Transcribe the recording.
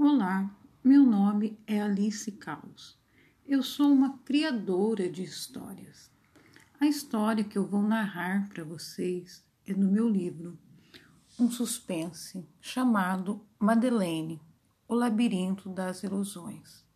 Olá, meu nome é Alice Caos. Eu sou uma criadora de histórias. A história que eu vou narrar para vocês é do meu livro, um suspense chamado Madeleine, o Labirinto das Ilusões.